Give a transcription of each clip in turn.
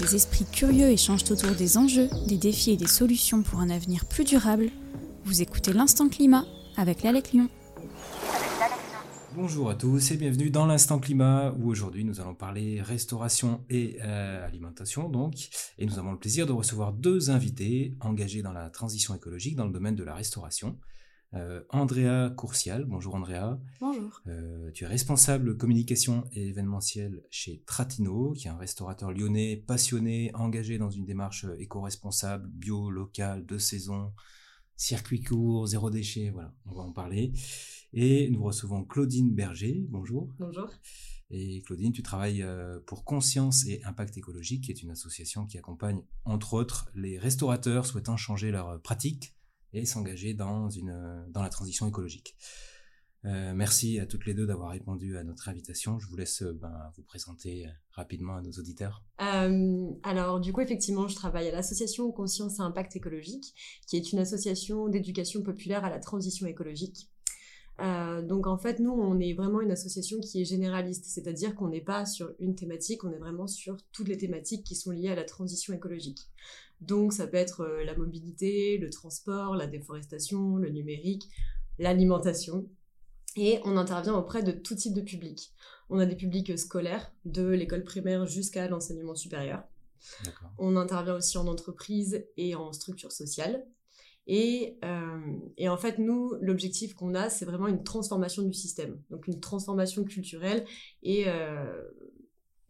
Des esprits curieux échangent autour des enjeux, des défis et des solutions pour un avenir plus durable. Vous écoutez l'Instant Climat avec l'Alec Lyon. Bonjour à tous et bienvenue dans l'Instant Climat où aujourd'hui nous allons parler restauration et euh, alimentation donc et nous avons le plaisir de recevoir deux invités engagés dans la transition écologique dans le domaine de la restauration. Euh, Andrea Courcial, bonjour Andrea. Bonjour. Euh, tu es responsable communication et événementiel chez Tratino, qui est un restaurateur lyonnais passionné, engagé dans une démarche éco-responsable, bio, local, de saison, circuit court, zéro déchet, voilà, on va en parler. Et nous recevons Claudine Berger, bonjour. Bonjour. Et Claudine, tu travailles euh, pour Conscience et Impact écologique, qui est une association qui accompagne, entre autres, les restaurateurs souhaitant changer leurs pratiques et s'engager dans, une, dans la transition écologique. Euh, merci à toutes les deux d'avoir répondu à notre invitation. Je vous laisse euh, ben, vous présenter euh, rapidement à nos auditeurs. Euh, alors, du coup, effectivement, je travaille à l'association Conscience et Impact écologique, qui est une association d'éducation populaire à la transition écologique. Euh, donc, en fait, nous, on est vraiment une association qui est généraliste, c'est-à-dire qu'on n'est pas sur une thématique, on est vraiment sur toutes les thématiques qui sont liées à la transition écologique. Donc, ça peut être euh, la mobilité, le transport, la déforestation, le numérique, l'alimentation. Et on intervient auprès de tout type de public. On a des publics scolaires, de l'école primaire jusqu'à l'enseignement supérieur. On intervient aussi en entreprise et en structure sociale. Et, euh, et en fait, nous, l'objectif qu'on a, c'est vraiment une transformation du système. Donc une transformation culturelle et euh,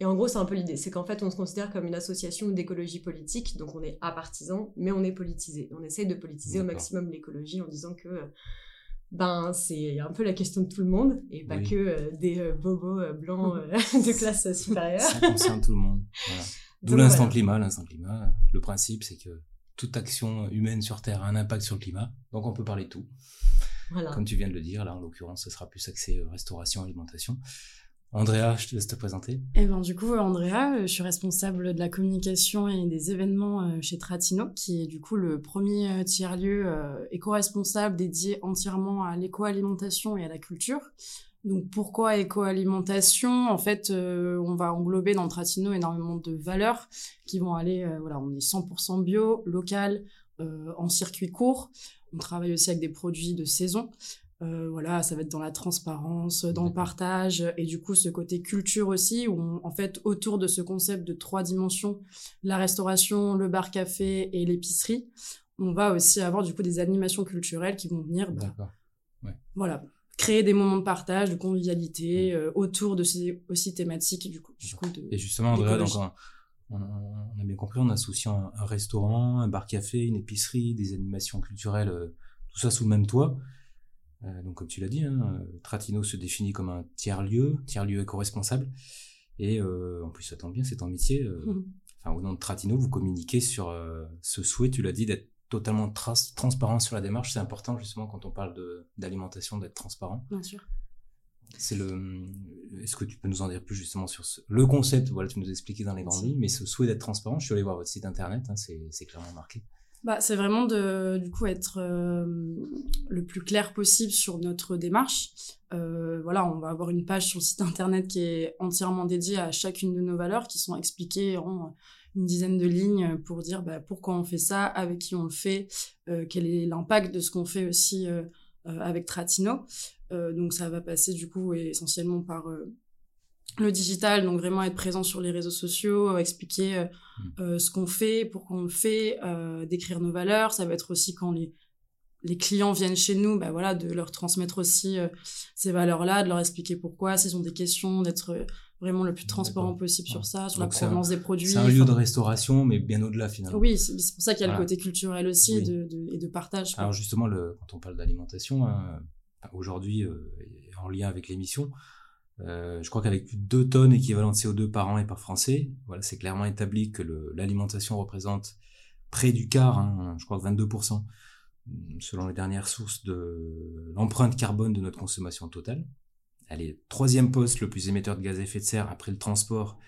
et en gros, c'est un peu l'idée. C'est qu'en fait, on se considère comme une association d'écologie politique. Donc, on est à partisan, mais on est politisé. On essaye de politiser au maximum l'écologie en disant que ben, c'est un peu la question de tout le monde et pas que euh, des euh, bobos euh, blancs de classe supérieure. Ça concerne tout le monde. D'où l'instant climat. L'instant climat, le principe, c'est que toute action humaine sur Terre a un impact sur le climat. Donc, on peut parler de tout. Voilà. Comme tu viens de le dire, là, en l'occurrence, ce sera plus axé restauration, alimentation. Andrea, je te laisse te présenter. Eh ben, du coup, Andrea, euh, je suis responsable de la communication et des événements euh, chez Tratino, qui est du coup le premier euh, tiers-lieu éco-responsable dédié entièrement à l'éco-alimentation et à la culture. Donc pourquoi éco-alimentation? En fait, on va englober dans Tratino énormément de valeurs qui vont aller, voilà, on est 100% bio, local, en circuit court. On travaille aussi avec des produits de saison. Euh, voilà, ça va être dans la transparence, dans le partage, et du coup ce côté culture aussi, où en fait autour de ce concept de trois dimensions, la restauration, le bar-café et l'épicerie, on va aussi avoir du coup des animations culturelles qui vont venir, bah, voilà, créer des moments de partage, de convivialité euh, autour de ces aussi thématiques du coup. et justement, Andrea, donc on, a bien compris, on associe un, un restaurant, un bar-café, une épicerie, des animations culturelles, euh, tout ça sous le même toit. Euh, donc comme tu l'as dit, hein, Tratino se définit comme un tiers-lieu, tiers-lieu éco-responsable. Et en plus, ça tombe bien, c'est ton métier. Mhm. Enfin, au nom de Tratino, vous communiquez sur ce souhait, tu l'as dit, d'être totalement transparent sur la démarche. C'est important justement quand on parle d'alimentation, d'être transparent. Bien sûr. C'est le. Est-ce que tu peux nous en dire plus justement sur ce... le concept? Voilà, tu nous as expliqué dans les grandes lignes, mais ce souhait d'être transparent. Je suis allé voir votre site internet, hein, c'est clairement marqué. Bah, c'est vraiment de du coup être euh, le plus clair possible sur notre démarche. Euh, voilà, on va avoir une page sur le site internet qui est entièrement dédiée à chacune de nos valeurs, qui sont expliquées en une dizaine de lignes pour dire bah, pourquoi on fait ça, avec qui on le fait, euh, quel est l'impact de ce qu'on fait aussi euh, euh, avec Tratino. donc ça va passer du coup essentiellement par le digital, donc vraiment être présent sur les réseaux sociaux, expliquer euh, mm. euh, ce qu'on fait, pourquoi on le fait, décrire nos valeurs. Ça va être aussi quand les, les clients viennent chez nous, bah voilà, de leur transmettre aussi ces valeurs-là, de leur expliquer pourquoi, s'ils ont des questions, d'être vraiment le plus transparent possible sur ça, sur la provenance des produits. C'est un lieu de restauration, mais bien au-delà finalement. Oui, c'est pour ça qu'il y a le côté culturel aussi et, de, de, et de partage. Alors justement, le, quand on parle d'alimentation, hein, aujourd'hui, en lien avec l'émission, euh, je crois qu'avec plus de 2 tonnes équivalent de CO2 par an et par français, voilà, c'est clairement établi que l'alimentation représente près du quart, hein, je crois que 22%, selon les dernières sources de l'empreinte carbone de notre consommation totale. Elle est troisième poste le plus émetteur de gaz à effet de serre après le transport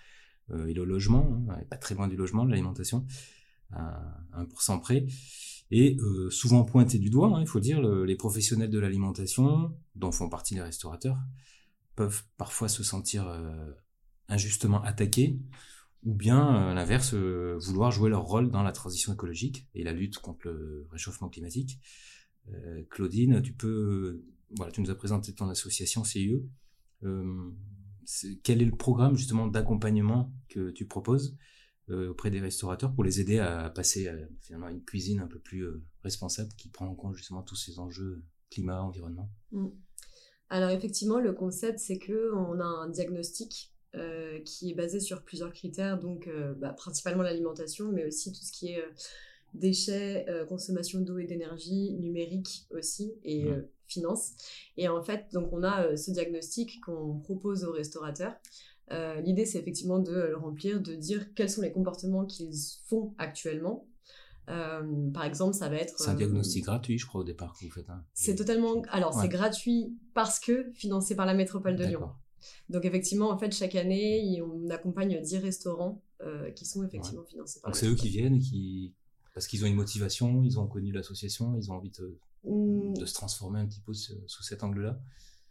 euh, et le logement, hein, pas très loin du logement, de l'alimentation, à 1% près. Et euh, souvent pointé du doigt, hein, il faut dire, les professionnels de l'alimentation, dont font partie les restaurateurs, peuvent parfois se sentir euh, injustement attaqués ou bien, à l'inverse, vouloir jouer leur rôle dans la transition écologique et la lutte contre le réchauffement climatique. Claudine, tu peux, voilà, tu nous as présenté ton association CIE. quel est le programme justement d'accompagnement que tu proposes auprès des restaurateurs pour les aider à passer à, finalement une cuisine un peu plus responsable qui prend en compte justement tous ces enjeux climat, environnement? Mmh. Alors effectivement, le concept, c'est que on a un diagnostic euh, qui est basé sur plusieurs critères, donc euh, bah, principalement l'alimentation, mais aussi tout ce qui est euh, déchets, consommation d'eau et d'énergie, numérique aussi, et finance. Et en fait, donc on a ce diagnostic qu'on propose aux restaurateurs. L'idée, c'est effectivement de le remplir, de dire quels sont les comportements qu'ils font actuellement euh, par exemple, ça va être. C'est un diagnostic gratuit, je crois, au départ que vous faites. Hein. C'est totalement. Alors, c'est gratuit parce que financé par la métropole de Lyon. Donc, effectivement, en fait, chaque année, on accompagne 10 restaurants euh, qui sont effectivement financés par Donc, c'est eux qui viennent qui. Parce qu'ils ont une motivation, ils ont connu l'association, ils ont envie de, mmh. de se transformer un petit peu sous cet angle-là.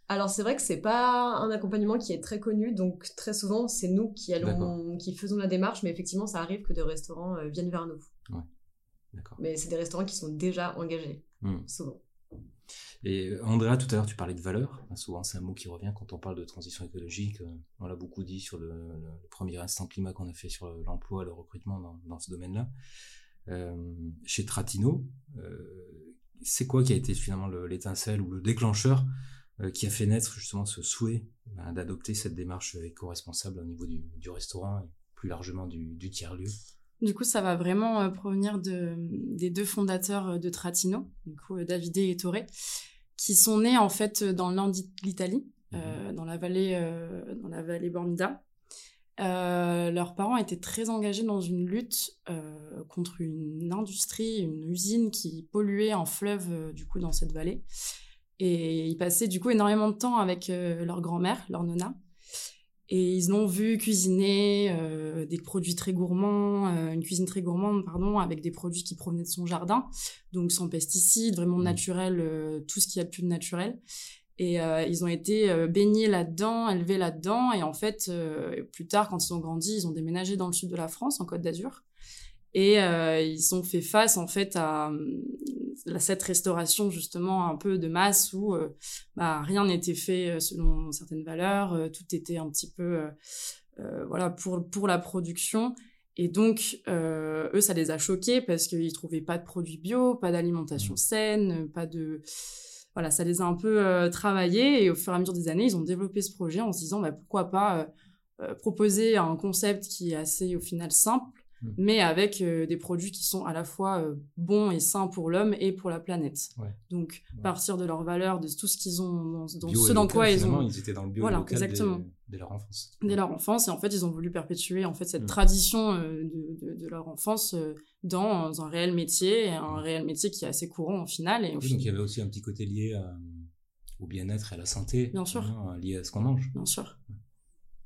Alors c'est vrai que c'est pas un accompagnement qui est très connu, donc très souvent c'est nous qui allons, qui faisons la démarche, mais effectivement ça arrive que des restaurants euh, viennent vers nous. Ouais. Mais c'est des restaurants qui sont déjà engagés, hmm. souvent. Et euh, Andrea, tout à l'heure, tu parlais de valeur. Souvent, c'est un mot qui revient quand on parle de transition écologique. Euh, on l'a beaucoup dit sur le, premier instant climat qu'on a fait sur l'emploi, le recrutement dans, dans ce domaine-là. Euh, chez Tratino, c'est quoi qui a été finalement l'étincelle ou le déclencheur qui a fait naître justement ce souhait ben, d'adopter cette démarche éco-responsable au niveau du, du, restaurant et plus largement du, du tiers-lieu? Du coup, ça va vraiment euh, provenir de, des deux fondateurs euh, de Tratino, du coup, euh, Davide et Torre, qui sont nés en fait dans le nord de l'Italie, mhm. dans la vallée, dans la vallée Bormida. Leurs parents étaient très engagés dans une lutte contre une industrie, une usine qui polluait un fleuve du coup dans cette vallée. Et ils passaient du coup énormément de temps avec leur grand-mère, leur nonna, et ils l'ont vu cuisiner euh, des produits très gourmands, euh, une cuisine très gourmande, pardon, avec des produits qui provenaient de son jardin, donc sans pesticides, vraiment mmh. naturel, euh, tout ce qu'il y a de plus naturel. Et ils ont été baignés là-dedans, élevés là-dedans. Et en fait, plus tard, quand ils ont grandi, ils ont déménagé dans le sud de la France, en Côte d'Azur. Et ils ont fait face en fait à cette restauration justement un peu de masse où euh, bah, rien n'était fait euh, selon certaines valeurs, euh, tout était un petit peu voilà pour pour la production. Et donc, eux, ça les a choqués parce qu'ils trouvaient pas de produits bio, pas d'alimentation mmh. saine, pas de... Voilà, ça les a un peu travaillés et au fur et à mesure des années, ils ont développé ce projet en se disant, bah, pourquoi pas proposer un concept qui est assez, au final, simple, Mm. mais avec euh, des produits qui sont à la fois euh, bons et sains pour l'homme et pour la planète. Donc, partir de leurs valeurs, de tout ce qu'ils ont, dans, ce dans quoi ils ont. Ils étaient dans le bio voilà, local exactement. Dès, leur enfance. Dès leur enfance, et en fait, ils ont voulu perpétuer en fait cette mm. tradition euh, de, de, leur enfance dans un réel métier, un mm. réel métier qui est assez courant au final. Et Donc, il y avait aussi un petit côté lié au bien-être et à la santé. Bien sûr. Hein, lié à ce qu'on mange. Bien sûr.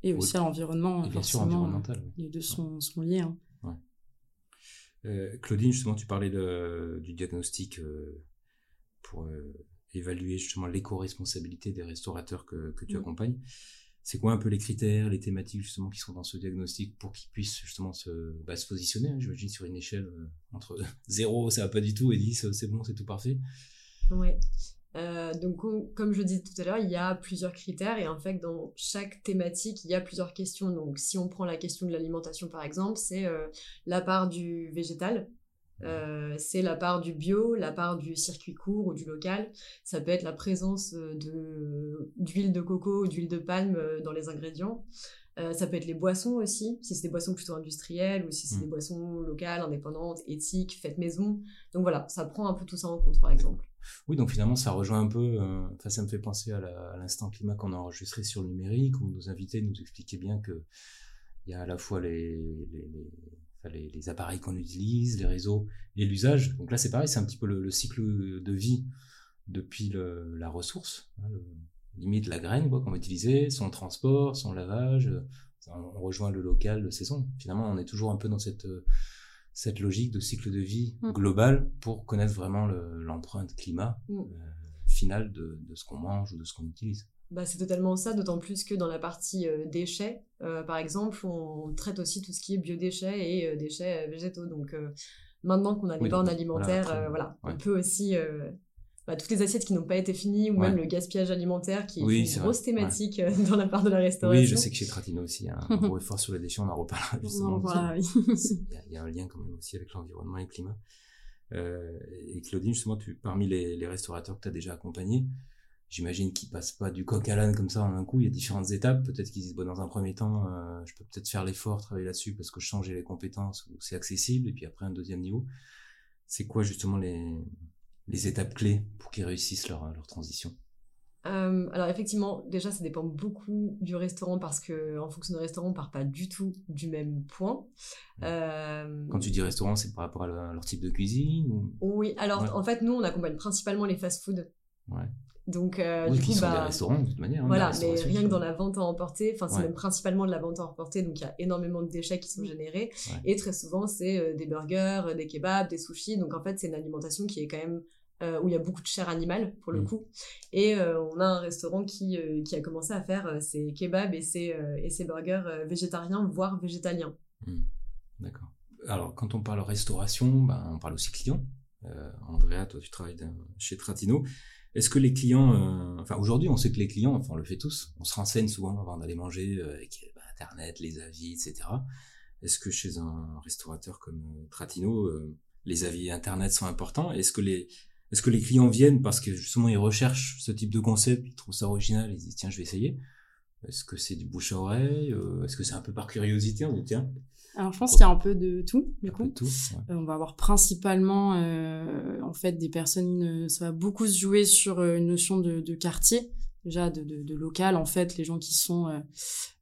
Et aussi à l'environnement. Bien sûr, environnemental. Les deux sont, sont liés. Hein. Euh, Claudine, justement, tu parlais du diagnostic euh, pour euh, évaluer justement l'éco-responsabilité des restaurateurs que, tu mm. accompagnes. C'est quoi un peu les critères, les thématiques justement qui sont dans ce diagnostic pour qu'ils puissent justement se, bah, se positionner, hein, j'imagine, sur une échelle entre 0, ça va pas du tout, et 10, c'est bon, c'est tout parfait Ouais. Euh, donc, comme je disais tout à l'heure, il y a plusieurs critères et en fait, dans chaque thématique, il y a plusieurs questions. Donc, si on prend la question de l'alimentation, par exemple, c'est euh, la part du végétal, euh, c'est la part du bio, la part du circuit court ou du local. Ça peut être la présence d'huile de coco ou d'huile de palme dans les ingrédients. Ça peut être les boissons aussi, si c'est des boissons plutôt industrielles ou si c'est mmh. des boissons locales, indépendantes, éthiques, faites maison. Donc voilà, ça prend un peu tout ça en compte, par exemple. Oui, donc finalement, ça rejoint un peu, euh, enfin, ça me fait penser à l'instant climat qu'on a enregistré sur le numérique, où nos invités nous expliquaient bien que il y a à la fois les, les, les, appareils qu'on utilise, les réseaux et l'usage. Donc là, c'est pareil, c'est un petit peu le, cycle de vie depuis la ressource, hein, limite la graine qu'on va utiliser, son transport, son lavage. On rejoint le local de saison. Finalement, on est toujours un peu dans cette cette logique de cycle de vie mm. global pour connaître vraiment l'empreinte climat mm. euh, finale de, de, ce qu'on mange ou de ce qu'on utilise. bah, c'est totalement ça, d'autant plus que dans la partie euh, déchets, euh, par exemple, on traite aussi tout ce qui est biodéchets et euh, déchets végétaux. Donc maintenant qu'on a les bornes alimentaires, voilà, on peut aussi bah, toutes les assiettes qui n'ont pas été finies ou même le gaspillage alimentaire qui est une grosse thématique dans la part de la restauration. Oui, je sais que chez Tratino aussi, il y a un gros effort sur les déchets, on en reparlera justement. il, y a, un lien quand même aussi avec l'environnement et le climat. et Claudine, justement, tu, parmi les, les restaurateurs que tu as déjà accompagnés, J'imagine qu'ils passent pas du coq à l'âne comme ça en un coup. Il y a différentes étapes. Peut-être qu'ils disent, bon, dans un premier temps, euh, je peux peut-être faire l'effort, travailler là-dessus parce que je change les compétences ou c'est accessible. Et puis après, un deuxième niveau. C'est quoi justement les, les étapes clés pour qu'ils réussissent leur, leur transition euh, alors effectivement, déjà ça dépend beaucoup du restaurant parce que en fonction du restaurant, on part pas du tout du même point. Euh... Quand tu dis restaurant, c'est par rapport à leur, type de cuisine ou... Oui, alors en fait nous on accompagne principalement les fast-food. Ouais. Donc, euh, oui, du coup, sont bah, des restaurants de toute manière. Hein, voilà, mais rien que dans la vente à emporter, enfin, c'est même principalement de la vente à emporter, donc il y a énormément de déchets qui sont générés. Et très souvent, c'est euh, des burgers, euh, des kebabs, des sushis. Donc, en fait, c'est une alimentation qui est quand même euh, où il y a beaucoup de chair animale pour le mm. coup. Et on a un restaurant qui, qui a commencé à faire ses kebabs et ses, et ses burgers végétariens, voire végétaliens. Mm. D'accord. Alors, quand on parle restauration, ben, on parle aussi client. Andrea, toi, tu travailles chez Tratino. Est-ce que les clients, euh, enfin aujourd'hui on sait que les clients, enfin on le fait tous, on se renseigne souvent avant d'aller manger euh, avec bah, Internet, les avis, etc. Est-ce que chez un restaurateur comme euh, Tratino, les avis Internet sont importants? Est-ce que les est-ce que les clients viennent parce que justement ils recherchent ce type de concept, ils trouvent ça original, ils disent tiens je vais essayer? Est-ce que c'est du bouche à oreille Est-ce que c'est un peu par curiosité On dit tiens alors je pense qu'il y a un peu de tout du coup. Tout, euh, on va avoir principalement euh, en fait des personnes, ça va beaucoup se jouer sur euh, une notion de, de quartier déjà de, de, de, local en fait les gens qui sont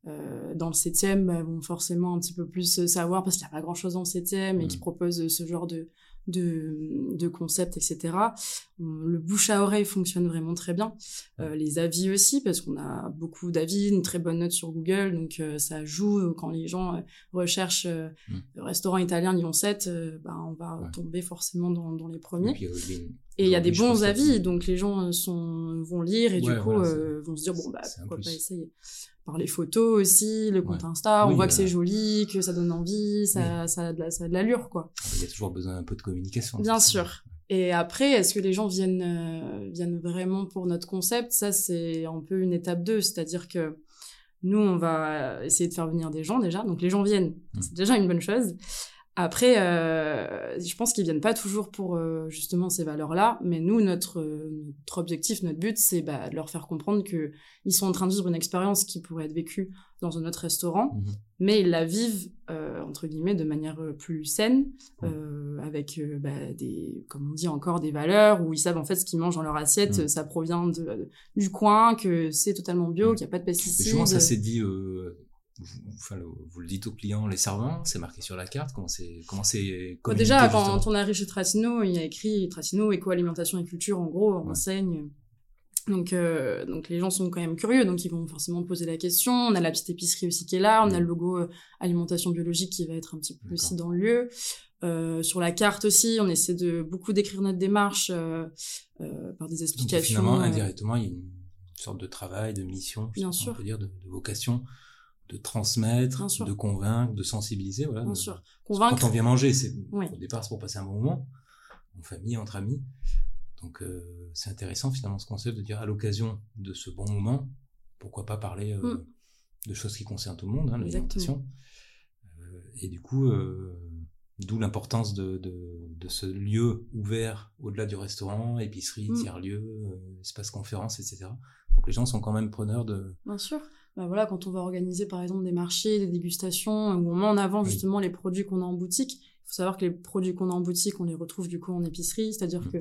euh, dans le 7e bah, vont forcément un petit peu plus savoir parce qu'il n'y a pas grand chose dans le 7e et qui mmh. proposent ce genre de de, de concepts, etc. Le bouche à oreille fonctionne vraiment très bien. Euh, les avis aussi, parce qu'on a beaucoup d'avis, une très bonne note sur Google, donc euh, ça joue quand les gens euh, recherchent le mm. restaurant italien Lyon 7, bah, on va tomber forcément dans, dans les premiers. Et il y a des bons avis, donc les gens sont, vont lire et du coup vont se dire bon bah pourquoi pas essayer par les photos aussi, le compte Insta, on voit que c'est joli, que ça donne envie, ça, ça, a de l'allure, quoi. Il y a toujours besoin d'un peu de communication. Bien sûr. Et après, est-ce que les gens viennent, euh, viennent vraiment pour notre concept? Ça, c'est un peu une étape 2, c'est-à-dire que nous, on va essayer de faire venir des gens déjà, donc les gens viennent, mmh. c'est déjà une bonne chose. Après, euh, je pense qu'ils viennent pas toujours pour euh, justement ces valeurs-là, mais nous, notre, notre objectif, notre but, c'est bah, de leur faire comprendre que ils sont en train de vivre une expérience qui pourrait être vécue dans un autre restaurant, mhm. mais ils la vivent euh, entre guillemets de manière euh, plus saine, euh, avec bah, des, comme on dit encore, des valeurs où ils savent en fait ce qu'ils mangent dans leur assiette, ça provient de, du coin, que c'est totalement bio, qu'il n'y a pas de pesticides. Comment ça s'est dit vous, enfin, vous, le dites aux clients, les servants, c'est marqué sur la carte, comment c'est, comment c'est bah, Déjà, quand on arrive chez Tratino, il y a écrit Tratino, éco-alimentation et culture, en gros, on enseigne. Donc, euh, donc les gens sont quand même curieux, donc ils vont forcément poser la question. On a la petite épicerie aussi qui est là, on a le logo euh, alimentation biologique qui va être un petit peu aussi dans le lieu. Euh, sur la carte aussi, on essaie de beaucoup décrire notre démarche par des explications. Donc, finalement, indirectement, il y a une sorte de travail, de mission, Bien sûr. on peut dire, de, de vocation de transmettre, de convaincre, de sensibiliser. Voilà, Bien sûr. Convaincre. Quand on vient manger, c'est au départ c'est pour passer un bon moment, en famille, entre amis. Donc euh, c'est intéressant finalement ce concept de dire à l'occasion de ce bon moment, pourquoi pas parler euh, mm. de choses qui concernent tout le monde, hein, l'alimentation. Euh, et du coup, d'où l'importance de, de, ce lieu ouvert au-delà du restaurant, épicerie, mm. tiers-lieu, espace conférence, etc. Donc les gens sont quand même preneurs de... Bien sûr. Bah voilà, quand on va organiser par exemple des marchés, des dégustations, où on met en avant justement les produits qu'on a en boutique, il faut savoir que les produits qu'on a en boutique, on les retrouve du coup en épicerie, c'est-à-dire mm. que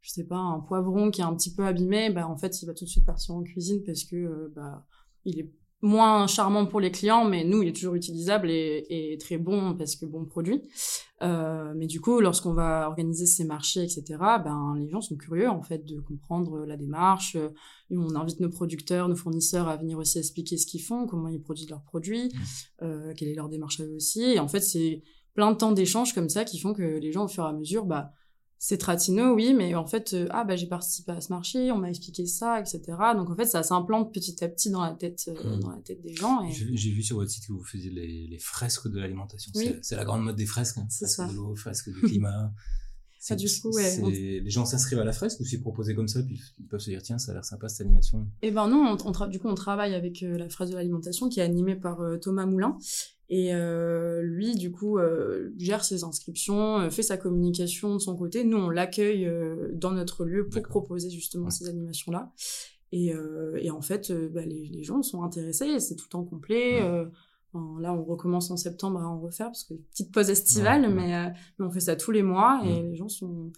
je sais pas, un poivron qui est un petit peu abîmé, bah en fait, il va tout de suite partir en cuisine parce que euh, bah il est moins charmant pour les clients, mais nous, il est toujours utilisable et, et très bon parce que bon produit. Euh, mais du coup, lorsqu'on va organiser ces marchés, etc., ben les gens sont curieux en fait de comprendre la démarche. On invite nos producteurs, nos fournisseurs à venir aussi expliquer ce qu'ils font, comment ils produisent leurs produits, mmh. euh, quelle est leur démarche à eux aussi. Et en fait, c'est plein de temps d'échanges comme ça qui font que les gens, au fur et à mesure, bah c'est Tratino, oui, mais en fait, euh, ah bah j'ai participé à ce marché, on m'a expliqué ça, etc. Donc en fait, ça s'implante petit à petit dans la tête, euh, mmh. dans la tête des gens. Et... J'ai vu sur votre site que vous faisiez les, les fresques de l'alimentation. C'est la grande mode des fresques. Hein. C'est ça. de l'eau, fresques du climat. Ça, du coup, ouais, Les gens s'inscrivent à la fresque ou s'ils proposé comme ça, puis ils peuvent se dire tiens, ça a l'air sympa cette animation. Eh ben non, on, du coup on travaille avec euh, la fresque de l'alimentation qui est animée par Thomas Moulin et euh, lui, du coup, euh, gère ses inscriptions, euh, fait sa communication de son côté. Nous, on l'accueille dans notre lieu pour proposer justement ces animations-là. Et, et, en fait, bah, les, les, gens sont intéressés, c'est tout le temps complet. là, on recommence en septembre à en refaire parce que petite pause estivale, mais, mais, on fait ça tous les mois et les gens sont.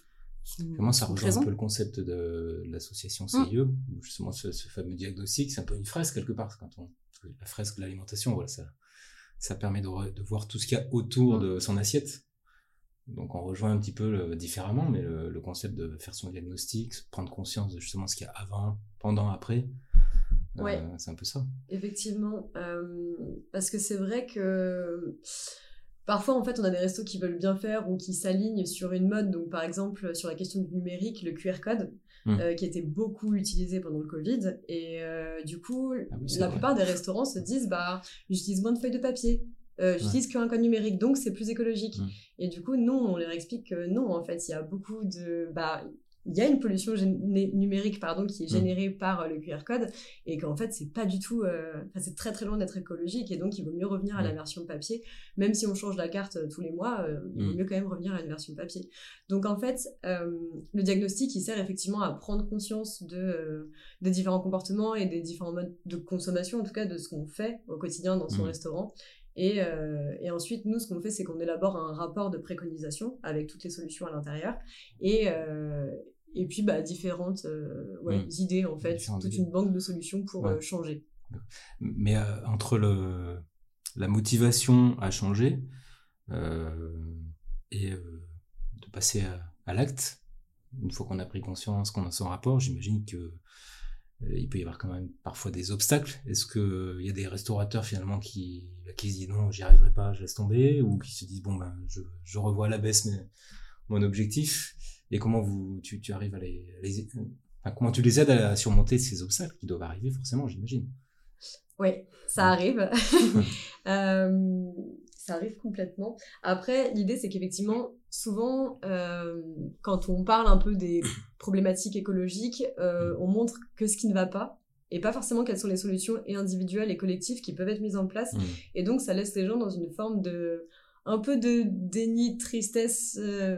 Comment ça rejoint un peu le concept de l'association CIE, où justement ce, ce fameux diagnostic, c'est un peu une fresque quelque part. Quand on, la fresque de l'alimentation, voilà, ça, ça permet de, de voir tout ce qu'il y a autour mm. de son assiette. Donc on rejoint un petit peu différemment, mais le, concept de faire son diagnostic, prendre conscience de justement ce qu'il y a avant, pendant, après, euh, c'est un peu ça. Effectivement, euh, parce que c'est vrai que parfois en fait on a des restos qui veulent bien faire ou qui s'alignent sur une mode. Donc par exemple sur la question du numérique, le QR code. Mmh. Euh, qui était beaucoup utilisé pendant le Covid. Et euh, du coup, ah la plupart des restaurants se disent bah, j'utilise moins de feuilles de papier. Euh, j'utilise qu'un code numérique, donc c'est plus écologique. Mmh. Et du coup, nous, on leur explique que non, en fait, il y a beaucoup de... Bah, il y a une pollution numérique pardon qui est mm. générée par euh, le QR code et qu'en fait c'est pas du tout euh, c'est très très loin d'être écologique et donc il vaut mieux revenir à la mm. version papier même si on change la carte euh, tous les mois il vaut mm. mieux quand même revenir à une version papier donc en fait le diagnostic il sert effectivement à prendre conscience de des différents comportements et des différents modes de consommation en tout cas de ce qu'on fait au quotidien dans son restaurant et, et, ensuite, nous, ce qu'on fait, c'est qu'on élabore un rapport de préconisation avec toutes les solutions à l'intérieur. Et, et puis bah, différentes euh, ouais, mmh. idées en fait, toute une banque de solutions pour euh, changer. Mais euh, entre le, la motivation à changer et de passer à, l'acte, une fois qu'on a pris conscience, qu'on a son rapport, j'imagine que il peut y avoir quand même parfois des obstacles. Est-ce qu'il y a des restaurateurs finalement qui, qui se disent non, j'y arriverai pas, je laisse tomber, ou qui se disent bon ben je, je revois à la baisse mais, mon objectif et comment vous, tu, tu arrives à les, comment tu les aides à surmonter ces obstacles qui doivent arriver forcément, j'imagine. Oui, ça arrive. euh, ça arrive complètement. Après, l'idée, c'est qu'effectivement, souvent, euh, quand on parle un peu des problématiques écologiques, euh, on montre que ce qui ne va pas et pas forcément quelles sont les solutions et individuelles et collectives qui peuvent être mises en place. Mmh. Et donc, ça laisse les gens dans une forme de un peu de déni, de tristesse, euh,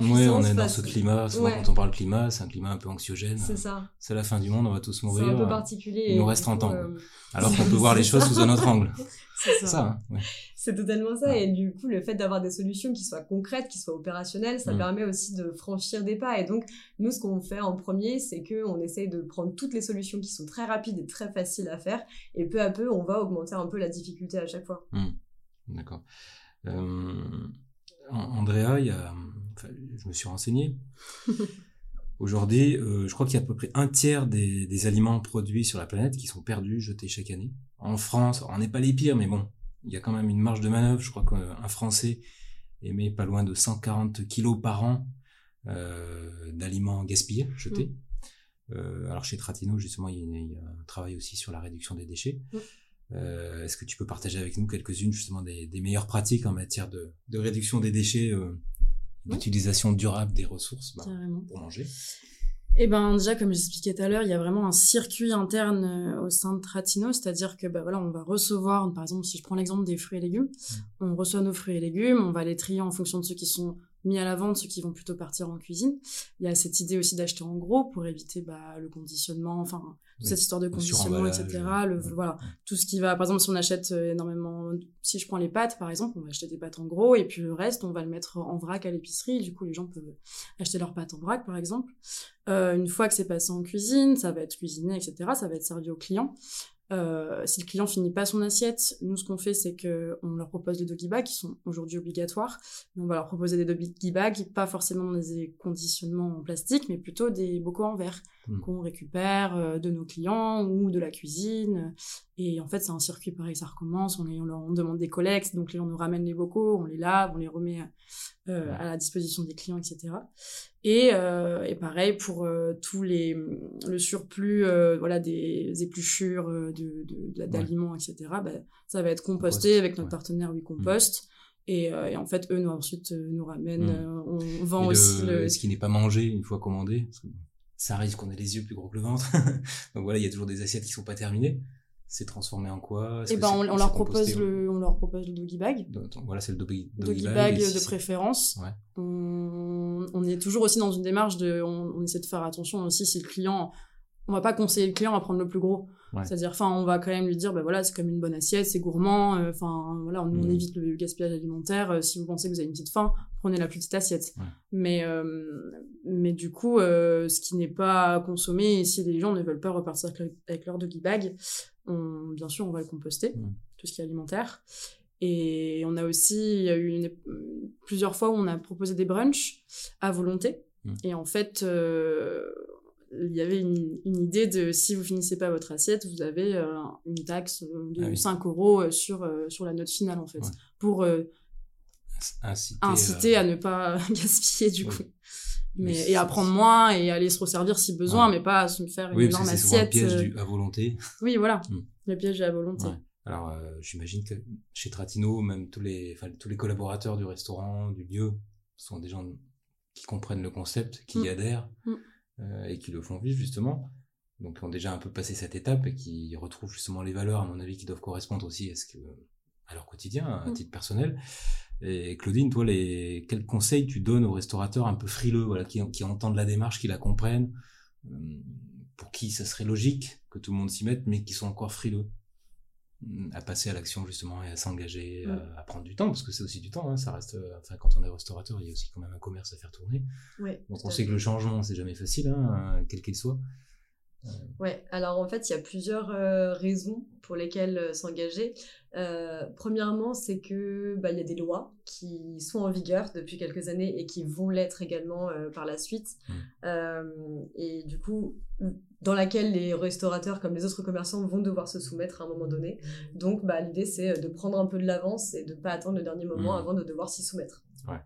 Oui, on est dans ce climat. Souvent, quand on parle climat, c'est un climat un peu anxiogène. C'est ça. C'est la fin du monde, on va tous mourir. C'est un peu particulier. Il nous reste 30 ans. Euh, Alors qu'on peut voir les choses sous un autre angle. C'est ça. Hein, c'est totalement ça. Et du coup, le fait d'avoir des solutions qui soient concrètes, qui soient opérationnelles, ça mm. permet aussi de franchir des pas. Et donc, nous, ce qu'on fait en premier, c'est qu'on essaye de prendre toutes les solutions qui sont très rapides et très faciles à faire. Et peu à peu, on va augmenter un peu la difficulté à chaque fois. Mm. D'accord. Euh, Andrea, il y a, je me suis renseigné. Aujourd'hui, euh, je crois qu'il y a à peu près un tiers des, des, aliments produits sur la planète qui sont perdus, jetés chaque année. En France, on n'est pas les pires, mais bon, il y a quand même une marge de manœuvre. Je crois qu'un Français émet pas loin de 140 kilos par an euh, d'aliments gaspillés, jetés. Mmh. Euh, alors chez Tratino, justement, il y, a, il y, a, un travail aussi sur la réduction des déchets. Mmh. Euh, Est-ce que tu peux partager avec nous quelques-unes justement des, des, meilleures pratiques en matière de, de réduction des déchets, euh, d'utilisation durable des ressources bah, pour manger? Eh ben déjà comme j'expliquais tout à l'heure, il y a vraiment un circuit interne euh, au sein de Tratino, c'est-à-dire que bah voilà, on va recevoir par exemple si je prends l'exemple des fruits et légumes, mmh. on reçoit nos fruits et légumes, on va les trier en fonction de ceux qui sont mis à la vente, ceux qui vont plutôt partir en cuisine. Il y a cette idée aussi d'acheter en gros pour éviter bah, le conditionnement, enfin cette histoire de conditionnement, etc. Le, Voilà, tout ce qui va, par exemple, si on achète euh, énormément, si je prends les pâtes, par exemple, on va acheter des pâtes en gros et puis le reste, on va le mettre en vrac à l'épicerie. Du coup, les gens peuvent acheter leurs pâtes en vrac, par exemple. Euh, une fois que c'est passé en cuisine, ça va être cuisiné, etc. Ça va être servi aux clients. Euh, si le client finit pas son assiette, nous ce qu'on fait c'est que on leur propose des doggy bags qui sont aujourd'hui obligatoires. Mais on va leur proposer des doggy bags, pas forcément des conditionnements en plastique, mais plutôt des bocaux en verre mmh. qu'on récupère euh, de nos clients ou de la cuisine. Et en fait, c'est un circuit pareil, ça recommence. On, on, leur, on demande des collectes, donc les gens nous ramènent les bocaux, on les lave, on les remet euh, à la disposition des clients, etc. Et, euh, et pareil pour euh, tous les le surplus, euh, voilà, des épluchures de d'aliments, etc. Bah, ça va être composté avec notre partenaire Oui Compost. Mmh. Et, et, en fait, eux, nous, ensuite, nous ramènent, mmh. on vend le, aussi le... Ce qui n'est pas mangé une fois commandé, parce que ça arrive qu'on ait les yeux plus gros que le ventre. Donc voilà, il y a toujours des assiettes qui sont pas terminées. C'est transformé en quoi? Et eh ben, on, on leur propose le, on leur propose le doggy bag. Donc, voilà, c'est le doggy, doggy, doggy bag, de préférence. Ouais. On, on, est toujours aussi dans une démarche de, on, on, essaie de faire attention aussi si le client, on va pas conseiller le client à prendre le plus gros. Ouais. C'est-à-dire, enfin, on va quand même lui dire, ben voilà, c'est comme une bonne assiette, c'est gourmand, euh, enfin, voilà, on, mmh. évite le gaspillage alimentaire. Euh, si vous pensez que vous avez une petite faim, prenez la plus petite assiette. Ouais. Mais, euh, mais du coup, ce qui n'est pas consommé, si les gens ne veulent pas repartir avec leur doggy bag, on, bien sûr, on va le composter, mmh. tout ce qui est alimentaire. Et on a aussi, il y a eu une, plusieurs fois où on a proposé des brunchs à volonté. Mmh. Et en fait, euh, il y avait une, une, idée de si vous finissez pas votre assiette, vous avez euh, une taxe de ah oui. 5 euros euh, sur, euh, sur la note finale, en fait, ouais. pour inciter, inciter à ne pas gaspiller, du oui. coup. Mais, mais et à prendre moins et aller se resservir si besoin, ouais. mais pas se faire une oui, énorme assiette. C'est le piège du à volonté. Oui, voilà. Mm. Le piège à volonté. Alors, euh, j'imagine que chez Tratino, même tous les, tous les collaborateurs du restaurant, du lieu, sont des gens qui comprennent le concept, qui y adhèrent. Mm euh, et qui le font vivre justement, donc ont déjà un peu passé cette étape et qui retrouvent justement les valeurs, à mon avis, qui doivent correspondre aussi à, ce que, à leur quotidien, à titre personnel. Et Claudine, toi, les, quels conseils tu donnes aux restaurateurs un peu frileux, voilà, qui, qui entendent la démarche, qui la comprennent, euh, pour qui ça serait logique que tout le monde s'y mette, mais qui sont encore frileux à passer à l'action justement et à s'engager, ouais. à, à, prendre du temps parce que c'est aussi du temps. Hein, ça reste, euh, enfin quand on est restaurateur, il y a aussi quand même un commerce à faire tourner. Ouais, Donc on sait que le changement c'est jamais facile, hein, quel qu'il soit. Euh... Ouais, alors en fait il y a plusieurs euh, raisons pour lesquelles euh, s'engager. premièrement, c'est que bah, il y a des lois qui sont en vigueur depuis quelques années et qui vont l'être également euh, par la suite. Mmh. et du coup, dans laquelle les restaurateurs comme les autres commerçants vont devoir se soumettre à un moment donné. Donc bah, l'idée c'est de prendre un peu de l'avance et de ne pas attendre le dernier moment mmh. avant de devoir s'y soumettre. Ouais.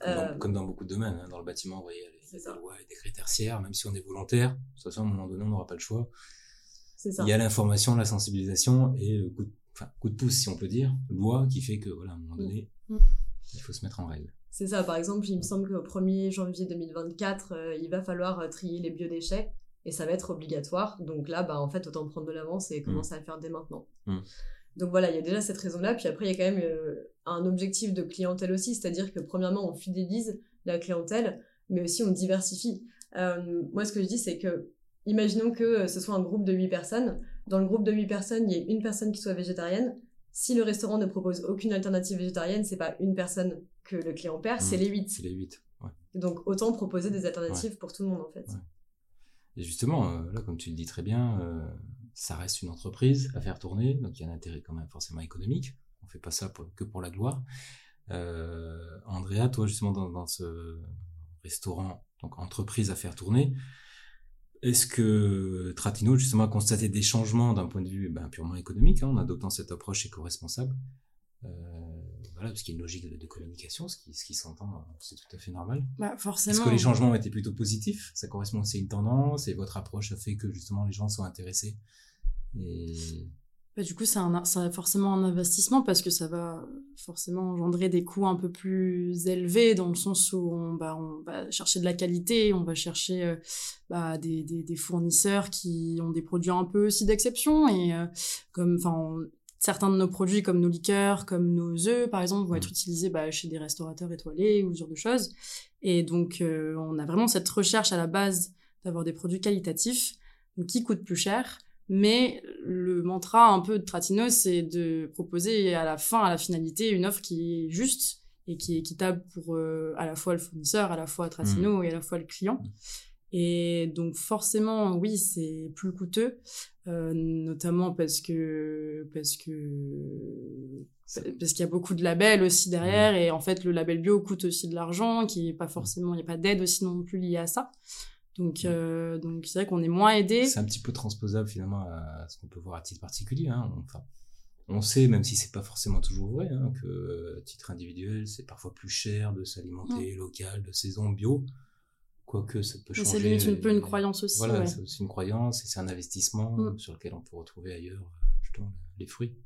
Comme, euh... dans, comme, dans, beaucoup de domaines, hein. dans le bâtiment, vous voyez, les, les lois et décrets tertiaires, même si on est volontaire, de toute façon à un moment donné on n'aura pas le choix. Ça. Il y a l'information, la sensibilisation et le coup de, enfin, coup de pouce si on peut dire, loi qui fait que voilà, à un moment donné, mmh. il faut se mettre en règle. C'est ça, par exemple, il me semble qu'au 1er janvier 2024, euh, il va falloir euh, trier les biodéchets et ça va être obligatoire. Donc là, bah, en fait, autant prendre de l'avance et commencer mmh. à le faire dès maintenant. Mmh. Donc voilà, il y a déjà cette raison-là. Puis après, il y a quand même euh, un objectif de clientèle aussi, c'est-à-dire que premièrement, on fidélise la clientèle, mais aussi on diversifie. Euh, moi, ce que je dis, c'est que, imaginons que ce soit un groupe de 8 personnes. Dans le groupe de 8 personnes, il y a une personne qui soit végétarienne. Si le restaurant ne propose aucune alternative végétarienne, c'est pas une personne que le client perd, mmh. c'est les 8. C'est les 8. Ouais. Donc autant proposer des alternatives ouais. pour tout le monde en fait. Ouais. Et justement, euh, là, comme tu le dis très bien, euh, ça reste une entreprise à faire tourner, donc il y a un intérêt quand même forcément économique. On fait pas ça pour, que pour la gloire. Euh, Andrea, toi justement dans, dans, ce restaurant, donc entreprise à faire tourner, est-ce que Tratino justement a constaté des changements d'un point de vue ben, purement économique hein, en adoptant cette approche éco-responsable? Euh, voilà, parce qu'il y a une logique de, de communication, ce qui, ce qui s'entend, c'est tout à fait normal. Bah, forcément. Est-ce que les changements ont été plutôt positifs? Ça correspond aussi à une tendance? Et votre approche a fait que justement les gens sont intéressés et... Bah, du coup, c'est forcément un investissement parce que ça va forcément engendrer des coûts un peu plus élevés dans le sens où on, bah, on va chercher de la qualité, on va chercher euh, bah, des, des, des, fournisseurs qui ont des produits un peu aussi d'exception et euh, comme, enfin, certains de nos produits comme nos liqueurs, comme nos œufs par exemple, vont être utilisés bah, chez des restaurateurs étoilés ou ce genre de choses. Et donc euh, on a vraiment cette recherche à la base d'avoir des produits qualitatifs qui coûtent plus cher. Mais le mantra un peu de Tratino, c'est de proposer à la fin, à la finalité, une offre qui est juste et qui est équitable pour euh, à la fois le fournisseur, à la fois Tratino mmh. et à la fois le client. Et donc forcément, oui, c'est plus coûteux, euh, notamment parce que parce que parce qu'il y a beaucoup de labels aussi derrière et en fait le label bio coûte aussi de l'argent, qui est pas forcément, il n'y a pas d'aide aussi non plus liée à ça. Donc, euh, donc c'est vrai qu'on est moins aidé. C'est un petit peu transposable finalement à ce qu'on peut voir à titre particulier. Hein. Enfin, on sait, même si c'est pas forcément toujours vrai, hein, que à titre individuel, c'est parfois plus cher de s'alimenter local, de saison, bio. Quoique ça peut changer. C'est limite un peu une croyance aussi. Voilà, c'est aussi une croyance et c'est un investissement mm. sur lequel on peut retrouver ailleurs justement les fruits.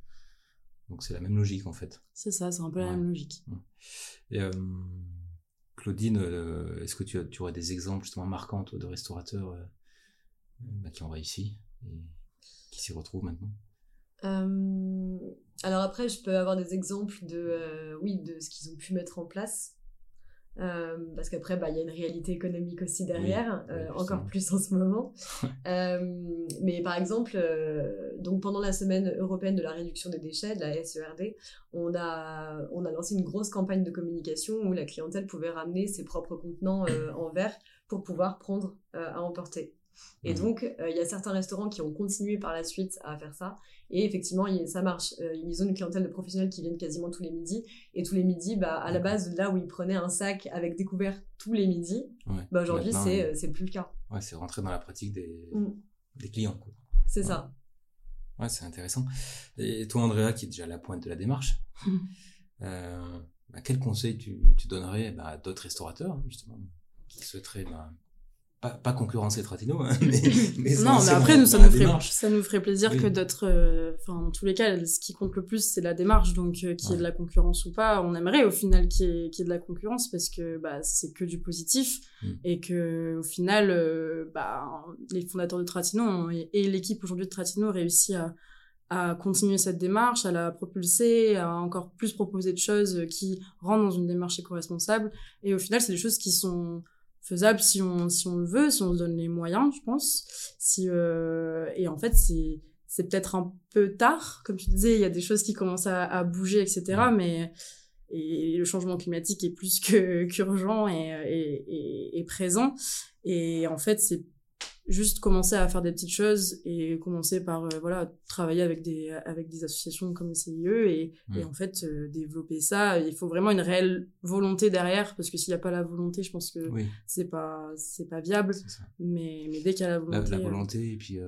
Donc c'est la même logique en fait. C'est ça, c'est un peu la même logique. Mm. Et, euh, Claudine, euh, est-ce que tu, tu, aurais des exemples justement marquants de restaurateurs euh, bah, qui ont réussi et qui s'y retrouvent maintenant? Alors après, je peux avoir des exemples de, oui, de ce qu'ils ont pu mettre en place. Euh, parce qu'après, bah, il y a une réalité économique aussi derrière, euh, encore plus en ce moment. euh, mais par exemple, donc pendant la semaine européenne de la réduction des déchets, de la SERD, on a, on a lancé une grosse campagne de communication où la clientèle pouvait ramener ses propres contenants en verre pour pouvoir prendre à emporter. Et mmh. donc, il y a certains restaurants qui ont continué par la suite à faire ça. Et effectivement, ça marche. Euh, ils ont une clientèle de professionnels qui viennent quasiment tous les midis. Et tous les midis, bah, à la base, là où ils prenaient un sac avec découvert tous les midis, bah, aujourd'hui, c'est euh, c'est plus le cas. Ouais, c'est rentré dans la pratique des, mm. des clients. C'est ça. Ouais, c'est intéressant. Et toi, Andrea, qui est déjà à la pointe de la démarche, euh, bah, quel conseil tu, tu donnerais bah, à d'autres restaurateurs, hein, justement, qui souhaiteraient bah, pas, pas concurrencer Tratino, hein, mais, mais non, mais après, nous, ça nous, ferait, ça nous ferait plaisir que d'autres, euh, enfin, en tous les cas, ce qui compte le plus, c'est la démarche, donc euh, qu'il y ait de la concurrence ou pas, on aimerait au final qu'il y, ait de la concurrence parce que bah, c'est que du positif mm. et que au final, euh, bah, les fondateurs de Tratino et, l'équipe aujourd'hui de Tratino ont réussi à, à continuer cette démarche, à la propulser, à encore plus proposer de choses qui rentrent dans une démarche éco-responsable. Et au final, c'est des choses qui sont faisable si on si on le veut si on se donne les moyens je pense. Si euh, et en fait c'est c'est peut-être un peu tard. Comme tu disais il y a des choses qui commencent à, à bouger etc mais et le changement climatique est plus que qu'urgent et, et, et, et, présent. Et en fait c'est juste commencer à faire des petites choses et commencer par euh, voilà travailler avec des avec des associations comme le CIE et, et en fait euh, développer ça. Il faut vraiment une réelle volonté derrière parce que s'il n'y a pas la volonté je pense que c'est pas c'est pas viable. Mais mais dès qu'il y a la volonté la, euh, volonté et puis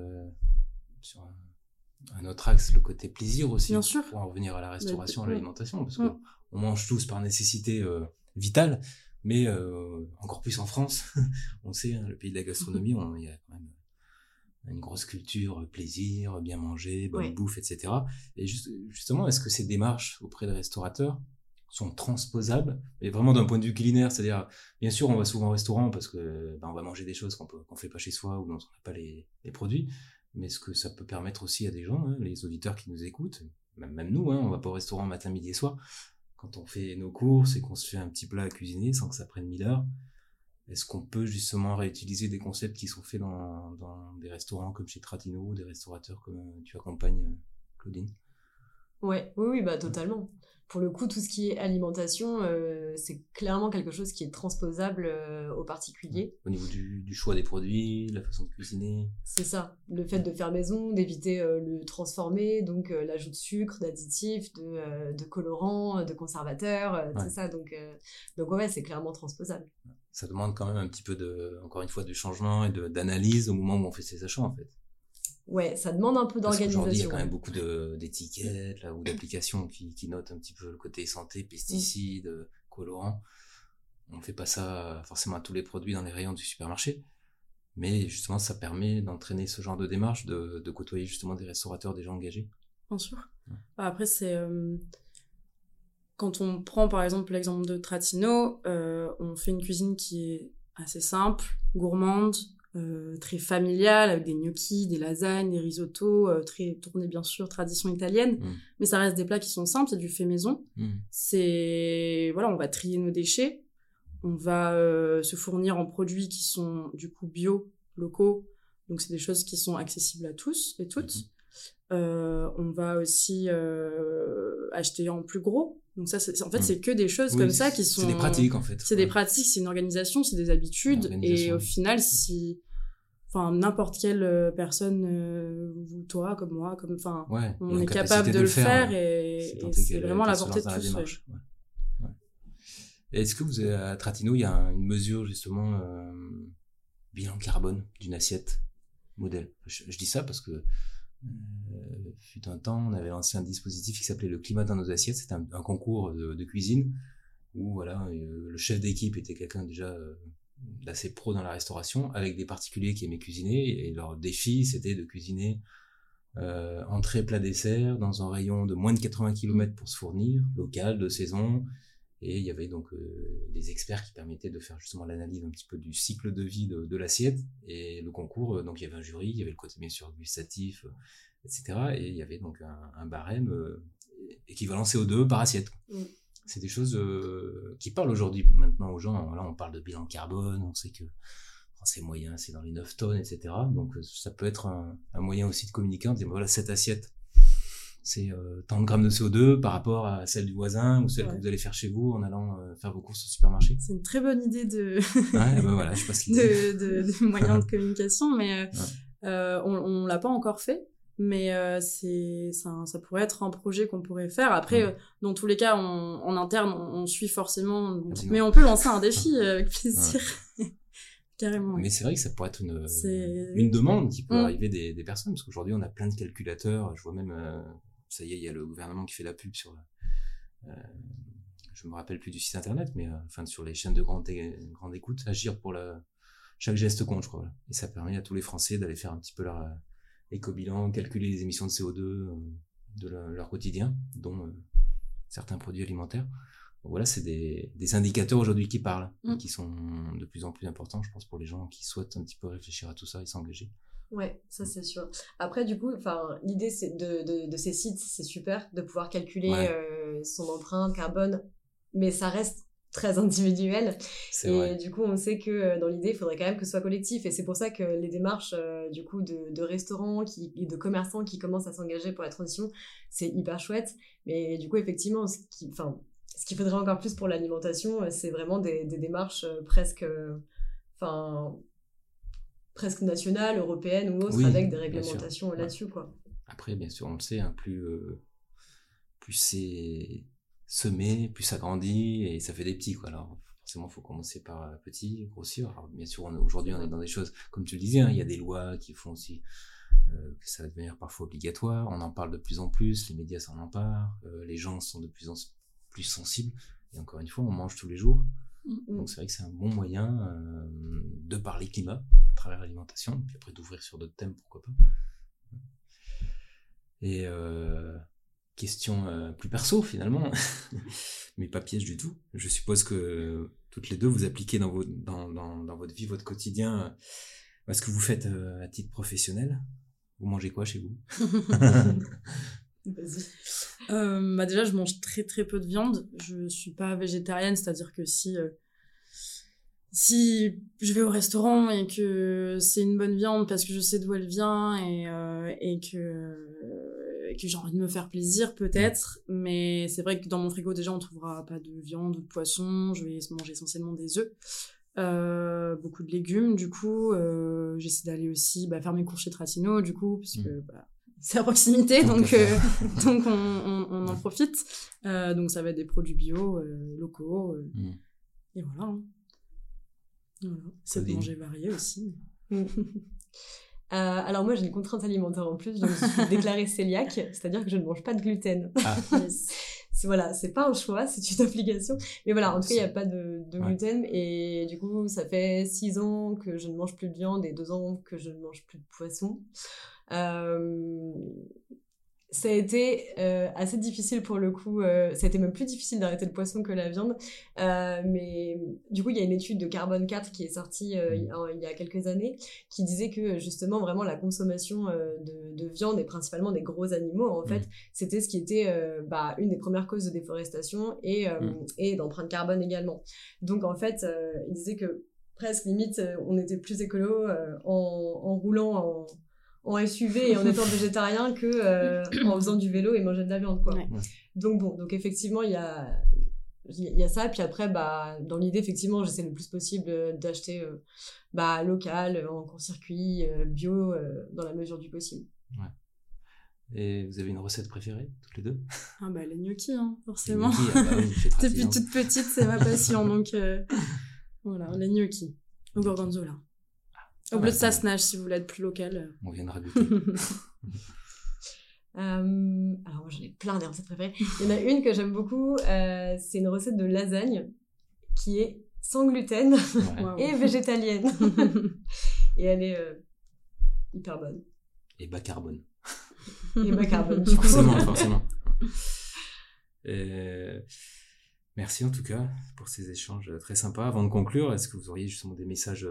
sur un, autre axe le côté plaisir aussi bien sûr. pour en revenir à la restauration à l'alimentation parce que on mange tous par nécessité vitale mais euh, encore plus en France, on sait, hein, le pays de la gastronomie, il y a quand même une grosse culture, plaisir, bien manger, bonne bouffe, etc. Et justement, est-ce que ces démarches auprès des restaurateurs sont transposables, mais vraiment d'un point de vue culinaire, c'est-à-dire, bien sûr, on va souvent au restaurant parce que ben, on va manger des choses qu'on ne fait pas chez soi ou dont on n'a pas les, les, produits, mais est-ce que ça peut permettre aussi à des gens, hein, les auditeurs qui nous écoutent, même, même nous, hein, on va pas au restaurant matin, midi et soir, quand on fait nos courses et qu'on se fait un petit plat à cuisiner sans que ça prenne mille heures, est-ce qu'on peut justement réutiliser des concepts qui sont faits dans, dans des restaurants comme chez Tratino ou des restaurateurs comme tu accompagnes, Claudine? Ouais, oui, oui, bah totalement pour le coup, tout ce qui est alimentation, euh, c'est clairement quelque chose qui est transposable euh, aux particuliers. Au niveau du, du, choix des produits, la façon de cuisiner. C'est ça. Le fait de faire maison, d'éviter euh, le transformer, donc l'ajout de sucre, d'additifs, de, de colorants, de conservateurs, tout ça. Donc, donc ouais, c'est clairement transposable. Ça demande quand même un petit peu de, encore une fois, de changement et d'analyse au moment où on fait ses achats, en fait. Ouais, ça demande un peu d'organisation. Aujourd'hui, il y a quand même beaucoup d'étiquettes ou d'applications qui, qui notent un petit peu le côté santé, pesticides, mm. colorants. On ne fait pas ça forcément à tous les produits dans les rayons du supermarché. Mais justement, ça permet d'entraîner ce genre de démarche, de, de, côtoyer justement des restaurateurs déjà engagés. Bien sûr. Bah, après, c'est. Euh, quand on prend par exemple l'exemple de Tratino, euh, on fait une cuisine qui est assez simple, gourmande, euh, très familial avec des gnocchis, des lasagnes, des risottos, euh, très tourné bien sûr tradition italienne, mm. mais ça reste des plats qui sont simples, c'est du fait maison. Mm. C'est voilà, on va trier nos déchets, on va euh, se fournir en produits qui sont du coup bio, locaux, donc c'est des choses qui sont accessibles à tous et toutes. Mm-hmm. On va aussi acheter en plus gros. Donc ça, en fait, mm. c'est que des choses comme ça qui sont. C'est des pratiques en fait. C'est des pratiques, c'est une organisation, c'est des habitudes, et au final, si enfin n'importe quelle euh, personne euh, vous toi comme moi comme enfin on est capable de, le faire, et, c'est vraiment la portée de tous ouais. est-ce que vous à Tratino il y a une mesure justement euh, bilan carbone d'une assiette modèle? Je, dis ça parce que euh, fut un temps, on avait lancé un dispositif qui s'appelait le climat dans nos assiettes. C'était un, concours de, cuisine où voilà, euh, le chef d'équipe était quelqu'un déjà euh, d'assez pro dans la restauration, avec des particuliers qui aimaient cuisiner et leur défi c'était de cuisiner euh, entrée, plat, dessert dans un rayon de moins de 80 km pour se fournir, local, de saison. Et il y avait donc euh, des experts qui permettaient de faire justement l'analyse un petit peu du cycle de vie de, l'assiette. Et le concours, euh, donc il y avait un jury, il y avait le côté bien sûr gustatif, euh, etc. Et il y avait donc un, barème équivalent CO2 par assiette. Mm. C'est des choses qui parlent aujourd'hui maintenant aux gens. Là, on parle de bilan carbone, on sait que c'est moyen, c'est dans les 9 tonnes, etc. Donc ça peut être un, un moyen aussi de communiquer en disant voilà, cette assiette, c'est euh, tant de grammes de CO2 par rapport à celle du voisin ou celle que vous allez faire chez vous en allant euh, faire vos courses au supermarché. C'est une très bonne idée de, ouais, ben voilà, je passe de, de, de, moyens de communication, mais euh, on, on l'a pas encore fait. Mais c'est ça, ça, pourrait être un projet qu'on pourrait faire. Après, dans tous les cas, on, en interne, on, suit forcément. Mais on peut lancer un défi avec plaisir. Carrément. Mais c'est vrai que ça pourrait être une, une demande qui peut mm. arriver des, des personnes, parce qu'aujourd'hui on a plein de calculateurs. Je vois même ça y est, il y a le gouvernement qui fait la pub sur. Euh, je me rappelle plus du site internet, mais euh, enfin sur les chaînes de grande, grande écoute, agir pour la, chaque geste compte, je crois. Et ça permet à tous les Français d'aller faire un petit peu leur euh, éco-bilan, calculer les émissions de CO2 de leur quotidien, dont certains produits alimentaires. Donc voilà, c'est des, des, indicateurs aujourd'hui qui parlent, mm. qui sont de plus en plus importants, je pense, pour les gens qui souhaitent un petit peu réfléchir à tout ça et s'engager. Ouais, ça c'est sûr. Après, du coup, enfin, l'idée c'est de, de, de, ces sites, c'est super de pouvoir calculer euh, son empreinte carbone, mais ça reste très individuel. Et vrai. du coup, on sait que euh, dans l'idée, il faudrait quand même que ce soit collectif. Et c'est pour ça que les démarches euh, du coup de, de restaurants qui, et de commerçants qui commencent à s'engager pour la transition, c'est hyper chouette. Mais du coup, effectivement, ce qui, enfin, ce qu'il faudrait encore plus pour l'alimentation, c'est vraiment des, des démarches presque, enfin presque nationale, européenne ou autre, avec des réglementations là-dessus. quoi. Après, bien sûr, on le sait, hein, plus, euh, plus c'est semé, plus ça grandit et ça fait des petits. Quoi. Alors, forcément, il faut commencer par euh, petit, grossir. Alors, bien sûr, aujourd'hui, on est dans des choses, comme tu le disais, hein, il y a des lois qui font aussi euh, que ça va devenir parfois obligatoire. On en parle de plus en plus, les médias s'en emparent, les gens sont de plus en plus sensibles. Et encore une fois, on mange tous les jours. Mm. Donc c'est vrai que c'est un bon moyen euh, de parler climat à travers l'alimentation, puis après d'ouvrir sur d'autres thèmes, pourquoi pas. Et euh, question euh, plus perso finalement, mais pas piège du tout. Je suppose que toutes les deux vous appliquez dans, vos, dans, dans, dans votre vie, votre quotidien, ce que vous faites à titre professionnel. Vous mangez quoi chez vous? euh, bah déjà, je mange très très peu de viande. Je suis pas végétarienne, c'est-à-dire que si euh, si je vais au restaurant et que c'est une bonne viande parce que je sais d'où elle vient et euh, et que que j'ai envie de me faire plaisir peut-être, mais c'est vrai que dans mon frigo déjà on trouvera pas de viande ou de poisson. Je vais manger essentiellement des œufs. Euh, beaucoup de légumes du coup euh, j'essaie d'aller aussi bah, faire mes courses chez Tratino du coup puisque mmh. bah, c'est à proximité, donc, euh, donc on, on, on, en profite. Euh, donc ça va être des produits bio, euh, locaux. Euh, mm. Et voilà. Hein. voilà. C'est de manger varié aussi. Mm. alors moi j'ai une contrainte alimentaire en plus, je suis déclarée cœliaque, c'est-à-dire que je ne mange pas de gluten. Ah. c'est voilà, c'est pas un choix, c'est une application. Mais voilà, en tout cas, il n'y a pas de, de gluten. Et du coup, ça fait six ans que je ne mange plus de viande et deux ans que je ne mange plus de poisson. Euh, ça a été euh, assez difficile pour le coup. Euh, ça a été même plus difficile d'arrêter le poisson que la viande. Euh, mais du coup, il y a une étude de Carbone 4 qui est sortie il y a quelques années qui disait que justement, vraiment, la consommation de, de, viande et principalement des gros animaux, en fait, c'était ce qui était bah, une des premières causes de déforestation et, et d'empreinte carbone également. Donc, en fait, il disait que presque limite, on était plus écolo en, en roulant en en SUV et en étant végétarien que euh, en faisant du vélo et manger de la viande quoi. Donc bon, donc effectivement il y a il y a ça puis après bah dans l'idée effectivement j'essaie le plus possible d'acheter euh, bah local en court-circuit euh, bio dans la mesure du possible. Ouais. Et vous avez une recette préférée, toutes les deux? Ah bah les gnocchis, hein, forcément. Ah bah Depuis toute petite, c'est ma passion, donc voilà, les gnocchis au gorgonzola. Ah, Au bleu de Sassenage, si vous voulez être plus local. On viendra goûter. Euh, alors moi j'en ai plein des recettes préférées. Il y en a une que j'aime beaucoup, euh, c'est une recette de lasagne qui est sans gluten Ouais. et végétalienne. et elle est euh, hyper bonne. Et bas carbone. Et bas carbone du coup. Forcément, forcément. Euh, merci en tout cas pour ces échanges très sympas. Avant de conclure, est-ce que vous auriez justement des messages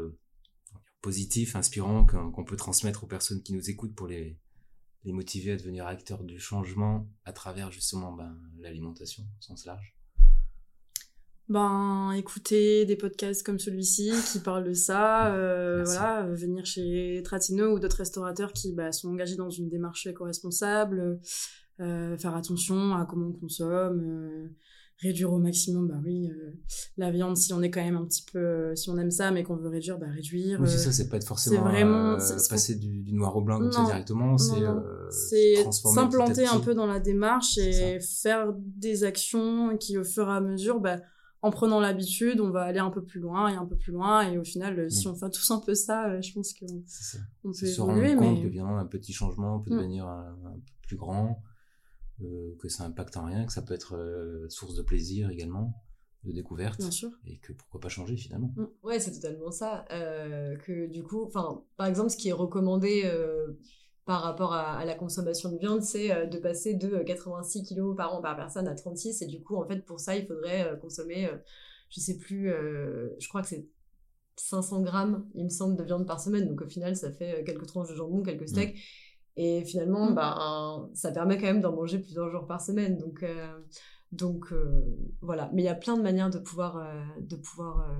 positifs, inspirants qu'on peut transmettre aux personnes qui nous écoutent pour les, les motiver à devenir acteurs du changement à travers justement ben, l'alimentation au sens large. Ben, écouter des podcasts comme celui-ci qui parlent de ça, euh, voilà, venir chez Tratino ou d'autres restaurateurs qui bah, sont engagés dans une démarche éco-responsable, faire attention à comment on consomme, euh, réduire au maximum, bah oui, euh, la viande si on est quand même un petit peu, euh, si on aime ça mais qu'on veut réduire, bah réduire. Oui, c'est euh, ça, c'est pas être forcément vraiment- euh, passer du, du noir au blanc comme ça Non, directement, c'est euh, s'implanter un peu dans la démarche et faire des actions qui au fur et à mesure bah, en prenant l'habitude on va aller un peu plus loin et un peu plus loin et au final euh, si Mm. on fait tous un peu ça euh, je pense qu'on ça. on peut se rendre évoluer compte mais que finalement un petit changement peut Mm. devenir un, un peu plus grand, euh, que ça impacte en rien, que ça peut être euh, source de plaisir également, de découverte, bien sûr et que pourquoi pas changer finalement. Ouais, c'est totalement ça. Euh, que du coup, enfin, par exemple, ce qui est recommandé par rapport à, à la consommation de viande, c'est de passer de euh, 86 kilos par an par personne à 36. Et du coup, en fait, pour ça, il faudrait consommer, je sais plus, je crois que c'est 500 grammes, il me semble, de viande par semaine. Donc au final, ça fait quelques tranches de jambon, quelques steaks. Et finalement, Mm. bah, ça permet quand même d'en manger plusieurs jours par semaine. Donc, euh, donc euh, voilà. Mais il y a plein de manières de pouvoir, euh, de pouvoir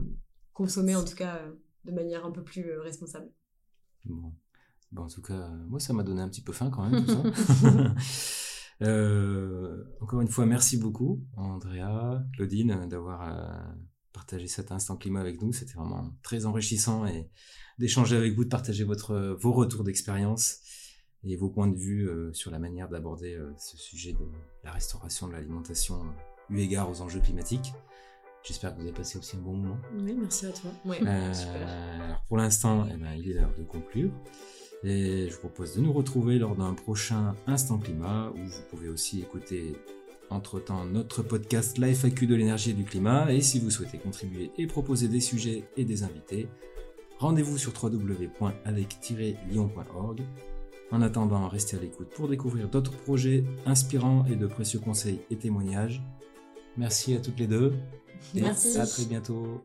consommer, en tout cas, de manière un peu plus responsable. Bon. Bon, en tout cas, moi ça m'a donné un petit peu faim quand même tout ça. Encore une fois, merci beaucoup Andrea, Claudine, d'avoir partagé cet instant climat avec nous. C'était vraiment très enrichissant et d'échanger avec vous, de partager votre, vos retours d'expérience et vos points de vue euh, sur la manière d'aborder euh, ce sujet de la restauration de l'alimentation euh, eu égard aux enjeux climatiques. J'espère que vous avez passé aussi un bon moment. oui merci à toi Euh, super. alors pour l'instant, eh ben, il est l'heure de conclure. Et je vous propose de nous retrouver lors d'un prochain Instant Climat où vous pouvez aussi écouter entre-temps notre podcast La FAQ de l'énergie et du climat. Et si vous souhaitez contribuer et proposer des sujets et des invités, rendez-vous sur www.avec-lyon.org. En attendant, restez à l'écoute pour découvrir d'autres projets inspirants et de précieux conseils et témoignages. Merci à toutes les deux et Merci. à très bientôt.